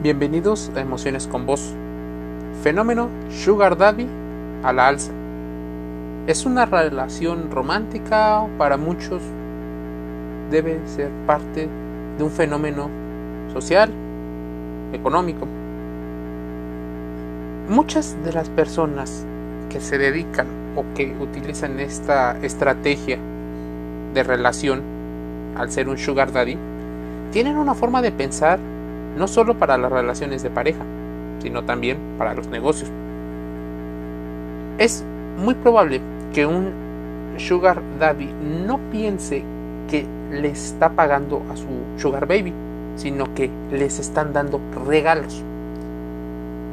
Bienvenidos a Emociones con Voz. Fenómeno Sugar Daddy a la alza. Es una relación romántica, para muchos debe ser parte de un fenómeno social, económico. Muchas de las personas que se dedican o que utilizan esta estrategia de relación al ser un sugar daddy tienen una forma de pensar no solo para las relaciones de pareja, sino también para los negocios. Es muy probable que un sugar daddy no piense que le está pagando a su sugar baby, sino que les están dando regalos.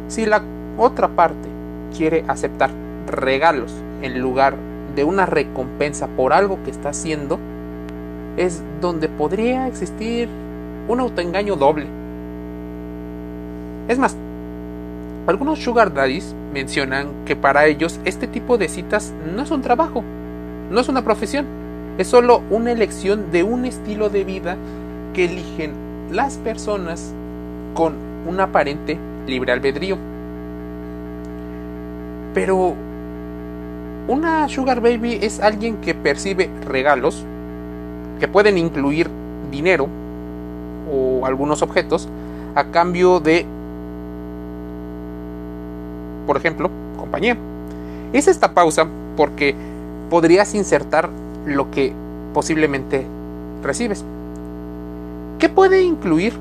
Si la otra parte quiere aceptar regalos en lugar de una recompensa por algo que está haciendo, es donde podría existir un autoengaño doble. Es más, algunos sugar daddies mencionan que para ellos este tipo de citas no es un trabajo, no es una profesión, es solo una elección de un estilo de vida que eligen las personas con un aparente libre albedrío. Pero una sugar baby es alguien que percibe regalos que pueden incluir dinero o algunos objetos a cambio de por ejemplo, compañía. Es esta pausa porque podrías insertar lo que posiblemente recibes. ¿Qué puede incluir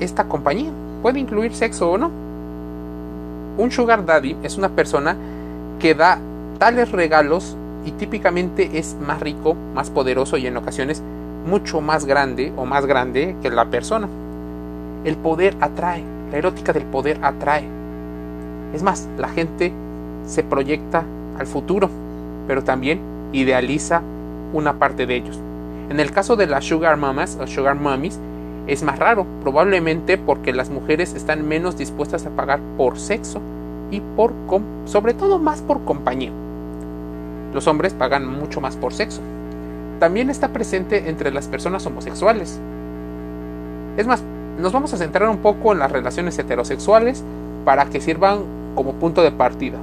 esta compañía? ¿Puede incluir sexo o no? Un sugar daddy es una persona que da tales regalos y típicamente es más rico, más poderoso y en ocasiones mucho más grande o más grande que la persona. El poder atrae, la erótica del poder atrae. Es más, la gente se proyecta al futuro, pero también idealiza una parte de ellos. En el caso de las sugar mamas o sugar mummies, es más raro, probablemente porque las mujeres están menos dispuestas a pagar por sexo y por sobre todo más por compañía. Los hombres pagan mucho más por sexo. También está presente entre las personas homosexuales. Es más, nos vamos a centrar un poco en las relaciones heterosexuales para que sirvan como punto de partida,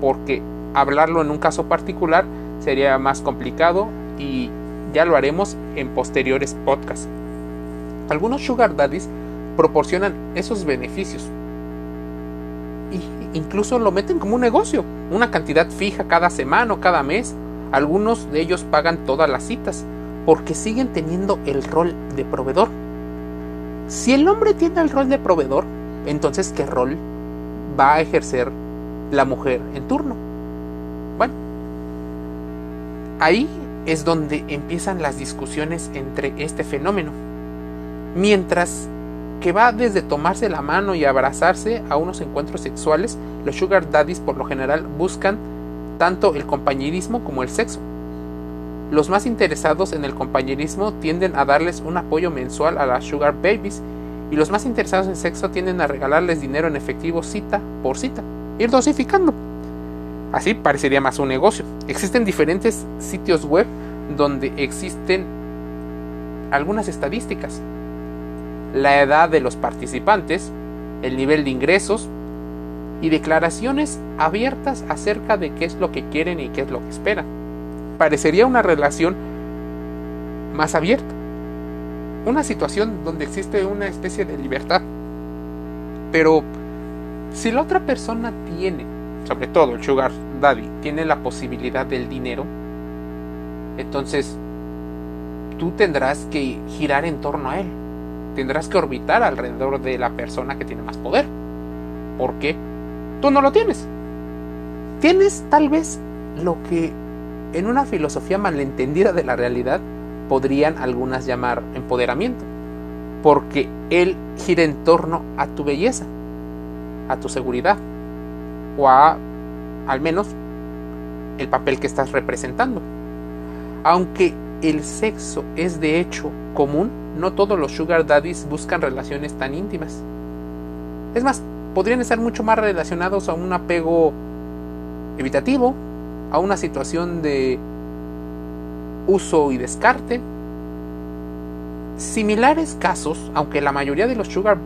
porque hablarlo en un caso particular sería más complicado y ya lo haremos en posteriores podcasts. Algunos sugar daddies proporcionan esos beneficios y incluso lo meten como un negocio, una cantidad fija cada semana o cada mes. Algunos de ellos pagan todas las citas porque siguen teniendo el rol de proveedor. Si el hombre tiene el rol de proveedor, entonces ¿qué rol va a ejercer la mujer en turno. Bueno, ahí es donde empiezan las discusiones entre este fenómeno. Mientras que va desde tomarse la mano y abrazarse a unos encuentros sexuales, los sugar daddies por lo general buscan tanto el compañerismo como el sexo. Los más interesados en el compañerismo tienden a darles un apoyo mensual a las sugar babies y los más interesados en sexo tienden a regalarles dinero en efectivo cita por cita, ir dosificando. Así parecería más un negocio. Existen diferentes sitios web donde existen algunas estadísticas. La edad de los participantes, el nivel de ingresos y declaraciones abiertas acerca de qué es lo que quieren y qué es lo que esperan. Parecería una relación más abierta una situación donde existe una especie de libertad. Pero si la otra persona tiene, sobre todo el sugar daddy, tiene la posibilidad del dinero, entonces tú tendrás que girar en torno a él. Tendrás que orbitar alrededor de la persona que tiene más poder. Porque tú no lo tienes. Tienes tal vez lo que en una filosofía malentendida de la realidad podrían algunas llamar empoderamiento, porque él gira en torno a tu belleza, a tu seguridad, o a al menos el papel que estás representando. Aunque el sexo es de hecho común, no todos los sugar daddies buscan relaciones tan íntimas. Es más, podrían estar mucho más relacionados a un apego evitativo, a una situación de uso y descarte. Similares casos, aunque la mayoría de los sugar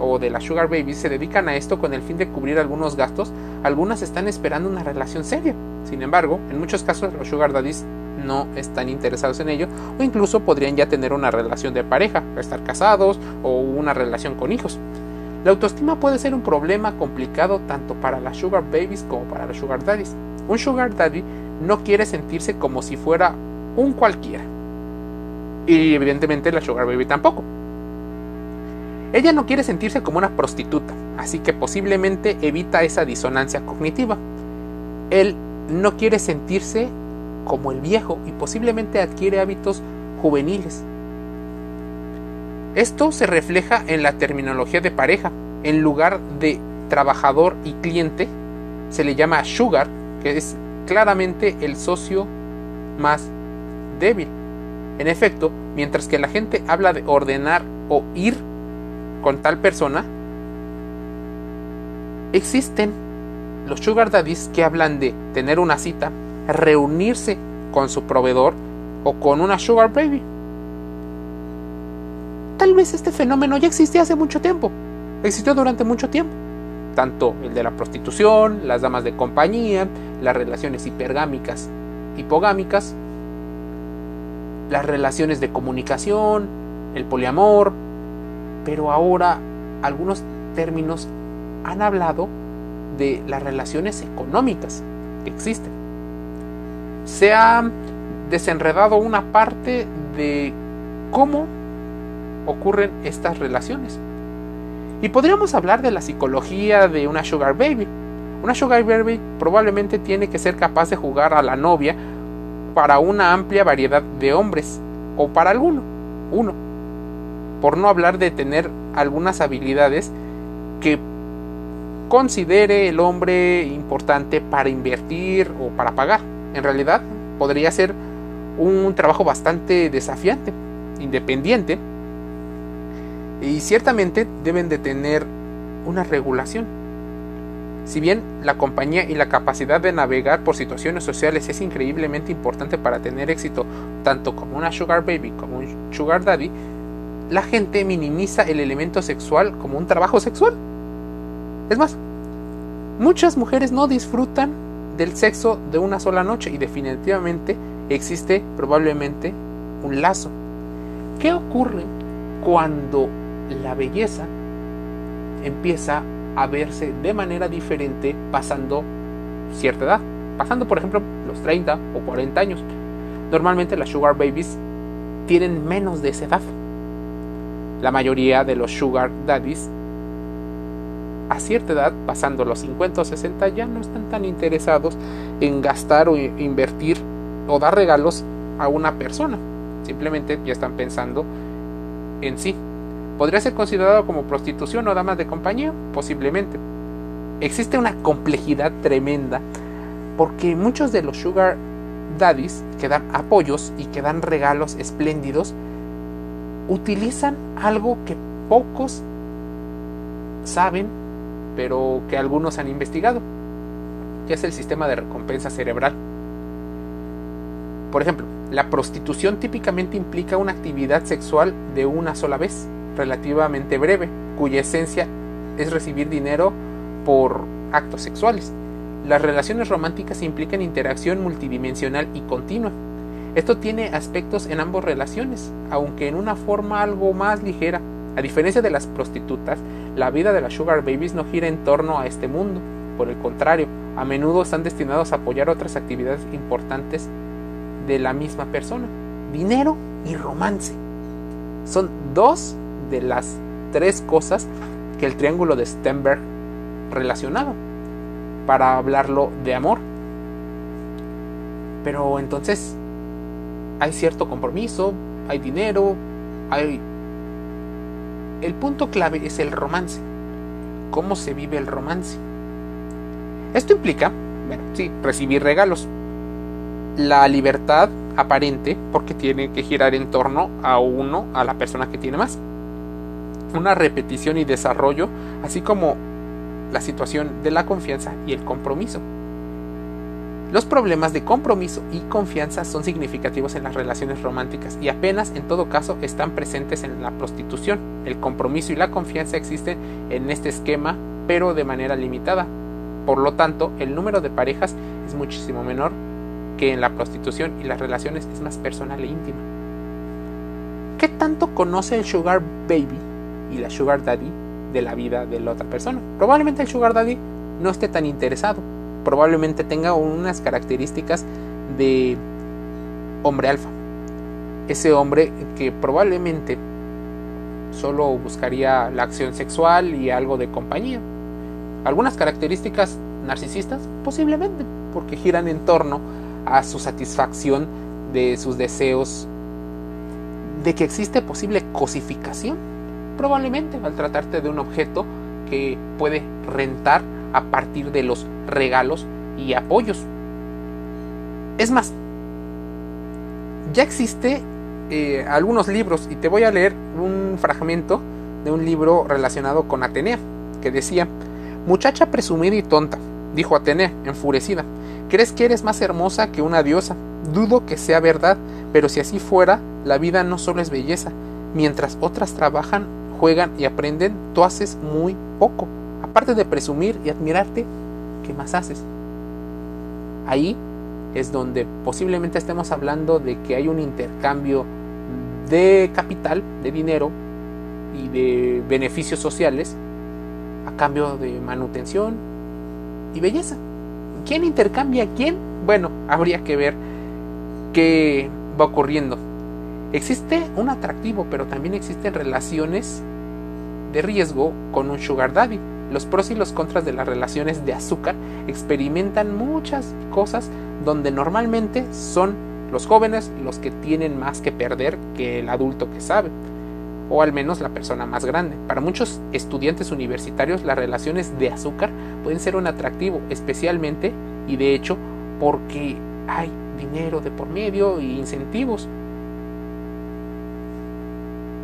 o de las sugar babies se dedican a esto con el fin de cubrir algunos gastos, algunas están esperando una relación seria. Sin embargo, en muchos casos los sugar daddies no están interesados en ello o incluso podrían ya tener una relación de pareja, estar casados o una relación con hijos. La autoestima puede ser un problema complicado tanto para las sugar babies como para los sugar daddies. Un sugar daddy no quiere sentirse como si fuera un cualquiera. Y evidentemente la sugar baby tampoco. Ella no quiere sentirse como una prostituta, así que posiblemente evita esa disonancia cognitiva. Él no quiere sentirse como el viejo y posiblemente adquiere hábitos juveniles. Esto se refleja en la terminología de pareja. En lugar de trabajador y cliente, se le llama sugar, que es claramente el socio más débil. En efecto, mientras que la gente habla de ordenar o ir con tal persona, existen los sugar daddies que hablan de tener una cita, reunirse con su proveedor o con una sugar baby. Tal vez este fenómeno ya existía hace mucho tiempo, existió durante mucho tiempo. Tanto el de la prostitución, las damas de compañía, las relaciones hipergámicas, hipogámicas, las relaciones de comunicación, el poliamor, pero ahora algunos términos han hablado de las relaciones económicas que existen. Se ha desenredado una parte de cómo ocurren estas relaciones. Y podríamos hablar de la psicología de una sugar baby. Una sugar baby probablemente tiene que ser capaz de jugar a la novia para una amplia variedad de hombres o para alguno, uno. Por no hablar de tener algunas habilidades que considere el hombre importante para invertir o para pagar. En realidad podría ser un trabajo bastante desafiante, independiente, y ciertamente deben de tener una regulación. Si bien la compañía y la capacidad de navegar por situaciones sociales es increíblemente importante para tener éxito tanto como una sugar baby como un sugar daddy, la gente minimiza el elemento sexual como un trabajo sexual. Es más, muchas mujeres no disfrutan del sexo de una sola noche y definitivamente existe probablemente un lazo. ¿Qué ocurre cuando la belleza empieza a verse de manera diferente pasando cierta edad? Pasando por ejemplo los 30 o 40 años. Normalmente las sugar babies tienen menos de esa edad. La mayoría de los sugar daddies a cierta edad, pasando los 50 o 60, ya no están tan interesados en gastar o invertir o dar regalos a una persona. Simplemente ya están pensando en sí. ¿Podría ser considerado como prostitución o damas de compañía? Posiblemente. Existe una complejidad tremenda porque muchos de los sugar daddies que dan apoyos y que dan regalos espléndidos utilizan algo que pocos saben pero que algunos han investigado, que es el sistema de recompensa cerebral. Por ejemplo, la prostitución típicamente implica una actividad sexual de una sola vez, relativamente breve, cuya esencia es recibir dinero por actos sexuales. Las relaciones románticas implican interacción multidimensional y continua. Esto tiene aspectos en ambas relaciones, aunque en una forma algo más ligera. A diferencia de las prostitutas, la vida de las sugar babies no gira en torno a este mundo. Por el contrario, a menudo están destinados a apoyar otras actividades importantes de la misma persona. Dinero y romance. Son dos de las tres cosas que el triángulo de Stenberg relacionado para hablarlo de amor. Pero entonces hay cierto compromiso, hay dinero, hay el punto clave es el romance. ¿Cómo se vive el romance? Esto implica, bueno, sí, recibir regalos. La libertad aparente, porque tiene que girar en torno a uno, a la persona que tiene más. Una repetición y desarrollo, así como la situación de la confianza y el compromiso. Los problemas de compromiso y confianza son significativos en las relaciones románticas y apenas en todo caso están presentes en la prostitución. El compromiso y la confianza existen en este esquema, pero de manera limitada. Por lo tanto, el número de parejas es muchísimo menor que en la prostitución y las relaciones es más personal e íntima. ¿Qué tanto conoce el sugar baby y la sugar daddy de la vida de la otra persona? Probablemente el sugar daddy no esté tan interesado probablemente tenga unas características de hombre alfa. Ese hombre que probablemente solo buscaría la acción sexual y algo de compañía. Algunas características narcisistas, posiblemente, porque giran en torno a su satisfacción de sus deseos, de que existe posible cosificación, probablemente al tratarte de un objeto que puede rentar a partir de los regalos y apoyos. Es más, ya existe eh, algunos libros y te voy a leer un fragmento de un libro relacionado con Atenea, que decía, muchacha presumida y tonta, dijo Atenea, enfurecida, ¿crees que eres más hermosa que una diosa? Dudo que sea verdad, pero si así fuera, la vida no solo es belleza, mientras otras trabajan, juegan y aprenden, tú haces muy poco. Aparte de presumir y admirarte, ¿qué más haces? Ahí es donde posiblemente estemos hablando de que hay un intercambio de capital, de dinero y de beneficios sociales a cambio de manutención y belleza. ¿Quién intercambia a quién? Bueno, habría que ver qué va ocurriendo. Existe un atractivo, pero también existen relaciones de riesgo con un sugar daddy. Los pros y los contras de las relaciones de azúcar experimentan muchas cosas donde normalmente son los jóvenes los que tienen más que perder que el adulto que sabe, o al menos la persona más grande. Para muchos estudiantes universitarios las relaciones de azúcar pueden ser un atractivo, especialmente y de hecho porque hay dinero de por medio y incentivos.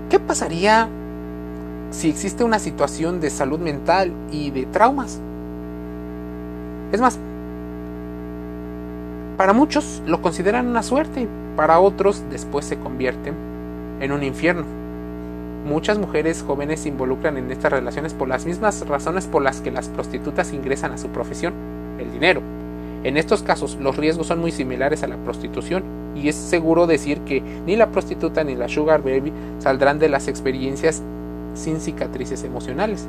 ¿Qué pasaría si existe una situación de salud mental y de traumas. Es más, para muchos lo consideran una suerte, para otros después se convierte en un infierno. Muchas mujeres jóvenes se involucran en estas relaciones por las mismas razones por las que las prostitutas ingresan a su profesión, el dinero. En estos casos los riesgos son muy similares a la prostitución y es seguro decir que ni la prostituta ni la sugar baby saldrán de las experiencias sin cicatrices emocionales.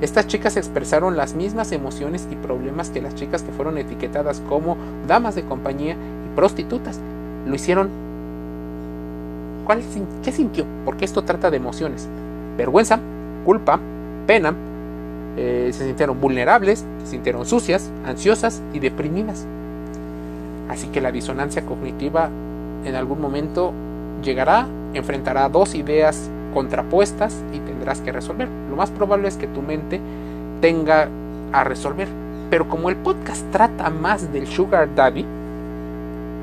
Estas chicas expresaron las mismas emociones y problemas que las chicas que fueron etiquetadas como damas de compañía y prostitutas. Lo hicieron. ¿Cuál, ¿Qué sintió? Porque esto trata de emociones. Vergüenza, culpa, pena. Eh, se sintieron vulnerables, se sintieron sucias, ansiosas y deprimidas. Así que la disonancia cognitiva en algún momento llegará, enfrentará dos ideas contrapuestas y tendrás que resolver. Lo más probable es que tu mente tenga a resolver. Pero como el podcast trata más del sugar daddy,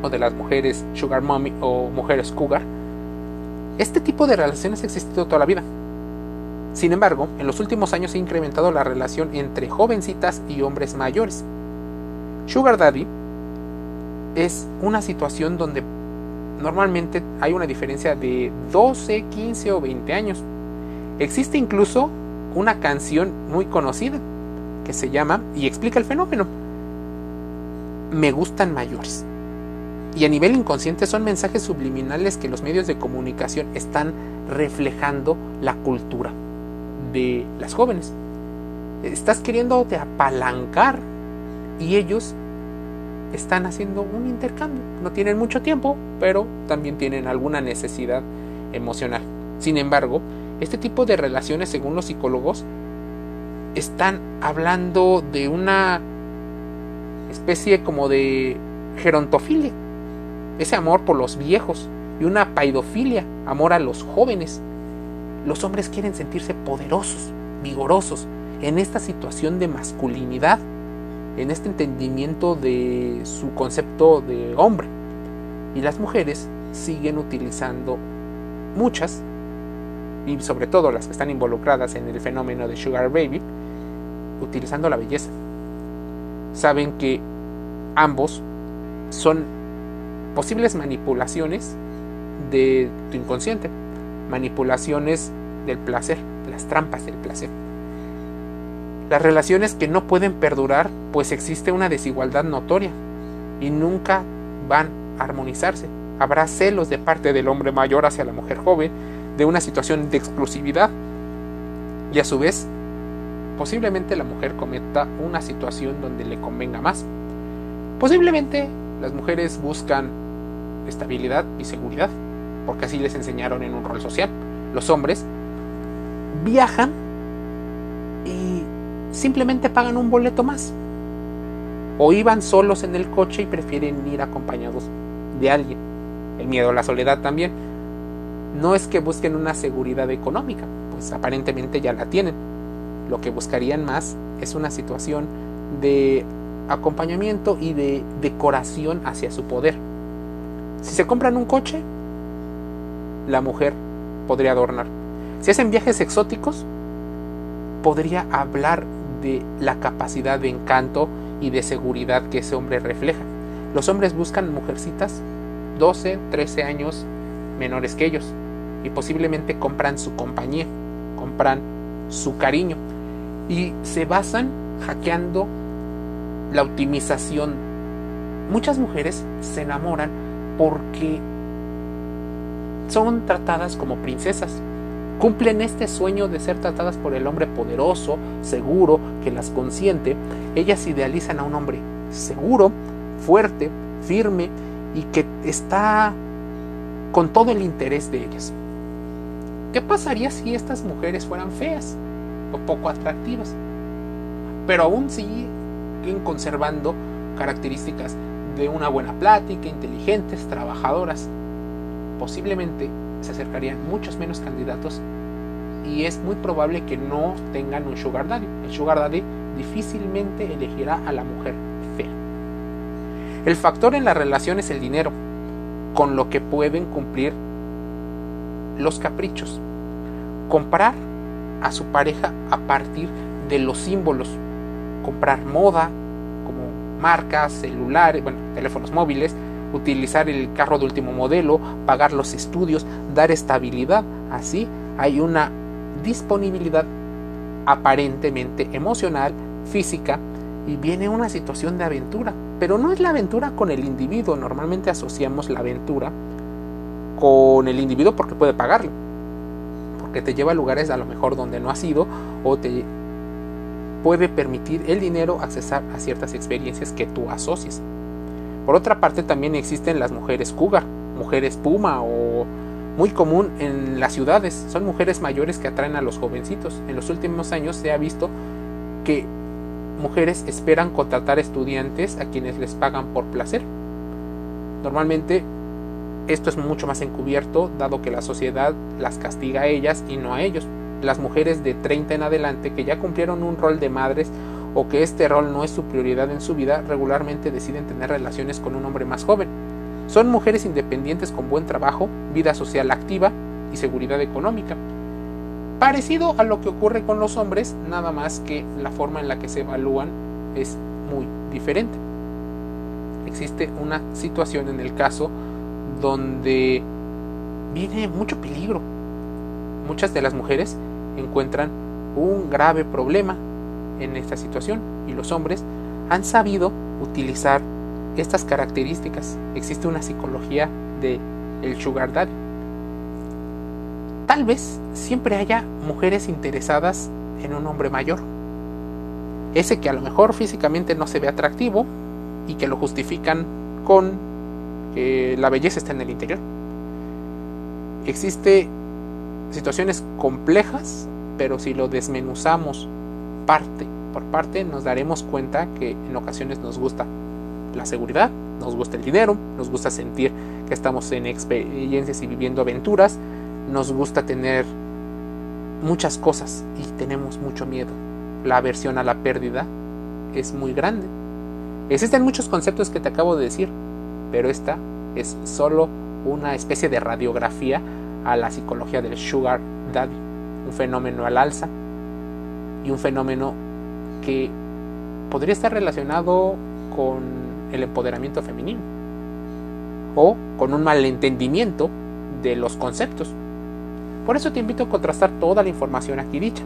o de las mujeres sugar mommy o mujeres cougar, este tipo de relaciones ha existido toda la vida. Sin embargo, en los últimos años ha incrementado la relación entre jovencitas y hombres mayores. Sugar Daddy es una situación donde normalmente hay una diferencia de 12, 15 o 20 años. Existe incluso una canción muy conocida que se llama y explica el fenómeno. Me gustan mayores. Y a nivel inconsciente son mensajes subliminales que los medios de comunicación están reflejando la cultura de las jóvenes. Estás queriendo apalancar y ellos están haciendo un intercambio. No tienen mucho tiempo, pero también tienen alguna necesidad emocional. Sin embargo, este tipo de relaciones, según los psicólogos, están hablando de una especie como de gerontofilia, ese amor por los viejos, y una paidofilia, amor a los jóvenes. Los hombres quieren sentirse poderosos, vigorosos, en esta situación de masculinidad en este entendimiento de su concepto de hombre. Y las mujeres siguen utilizando muchas, y sobre todo las que están involucradas en el fenómeno de Sugar Baby, utilizando la belleza. Saben que ambos son posibles manipulaciones de tu inconsciente, manipulaciones del placer, las trampas del placer. Las relaciones que no pueden perdurar, pues existe una desigualdad notoria y nunca van a armonizarse. Habrá celos de parte del hombre mayor hacia la mujer joven, de una situación de exclusividad y a su vez posiblemente la mujer cometa una situación donde le convenga más. Posiblemente las mujeres buscan estabilidad y seguridad, porque así les enseñaron en un rol social. Los hombres viajan simplemente pagan un boleto más. O iban solos en el coche y prefieren ir acompañados de alguien. El miedo a la soledad también. No es que busquen una seguridad económica, pues aparentemente ya la tienen. Lo que buscarían más es una situación de acompañamiento y de decoración hacia su poder. Si se compran un coche, la mujer podría adornar. Si hacen viajes exóticos, podría hablar de la capacidad de encanto y de seguridad que ese hombre refleja. Los hombres buscan mujercitas 12, 13 años menores que ellos y posiblemente compran su compañía, compran su cariño y se basan hackeando la optimización. Muchas mujeres se enamoran porque son tratadas como princesas. Cumplen este sueño de ser tratadas por el hombre poderoso, seguro, que las consiente. Ellas idealizan a un hombre seguro, fuerte, firme y que está con todo el interés de ellas. ¿Qué pasaría si estas mujeres fueran feas o poco atractivas? Pero aún siguen conservando características de una buena plática, inteligentes, trabajadoras. Posiblemente se acercarían muchos menos candidatos y es muy probable que no tengan un sugar daddy. El sugar daddy difícilmente elegirá a la mujer fea. El factor en la relación es el dinero, con lo que pueden cumplir los caprichos. Comprar a su pareja a partir de los símbolos. Comprar moda, como marcas, celulares, bueno, teléfonos móviles, utilizar el carro de último modelo, pagar los estudios, dar estabilidad. Así hay una disponibilidad aparentemente emocional, física, y viene una situación de aventura. Pero no es la aventura con el individuo, normalmente asociamos la aventura con el individuo porque puede pagarlo, porque te lleva a lugares a lo mejor donde no has ido o te puede permitir el dinero accesar a ciertas experiencias que tú asocias. Por otra parte también existen las mujeres cougar, mujeres puma o muy común en las ciudades. Son mujeres mayores que atraen a los jovencitos. En los últimos años se ha visto que mujeres esperan contratar estudiantes a quienes les pagan por placer. Normalmente esto es mucho más encubierto dado que la sociedad las castiga a ellas y no a ellos. Las mujeres de 30 en adelante que ya cumplieron un rol de madres o que este rol no es su prioridad en su vida regularmente deciden tener relaciones con un hombre más joven. Son mujeres independientes con buen trabajo, vida social activa y seguridad económica. Parecido a lo que ocurre con los hombres, nada más que la forma en la que se evalúan es muy diferente. Existe una situación en el caso donde viene mucho peligro. Muchas de las mujeres encuentran un grave problema en esta situación y los hombres han sabido utilizar estas características. Existe una psicología de el sugar daddy. Tal vez siempre haya mujeres interesadas en un hombre mayor. Ese que a lo mejor físicamente no se ve atractivo y que lo justifican con que la belleza está en el interior. Existe situaciones complejas, pero si lo desmenuzamos parte por parte, nos daremos cuenta que en ocasiones nos gusta la seguridad, nos gusta el dinero, nos gusta sentir que estamos en experiencias y viviendo aventuras, nos gusta tener muchas cosas y tenemos mucho miedo. La aversión a la pérdida es muy grande. Existen muchos conceptos que te acabo de decir, pero esta es solo una especie de radiografía a la psicología del sugar daddy, un fenómeno al alza y un fenómeno que podría estar relacionado con el empoderamiento femenino. o con un malentendimiento de los conceptos. Por eso te invito a contrastar toda la información aquí dicha.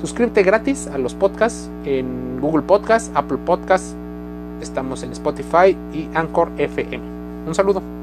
Suscríbete gratis a los podcasts en Google Podcasts, Apple Podcasts, estamos en Spotify y Anchor FM. Un saludo.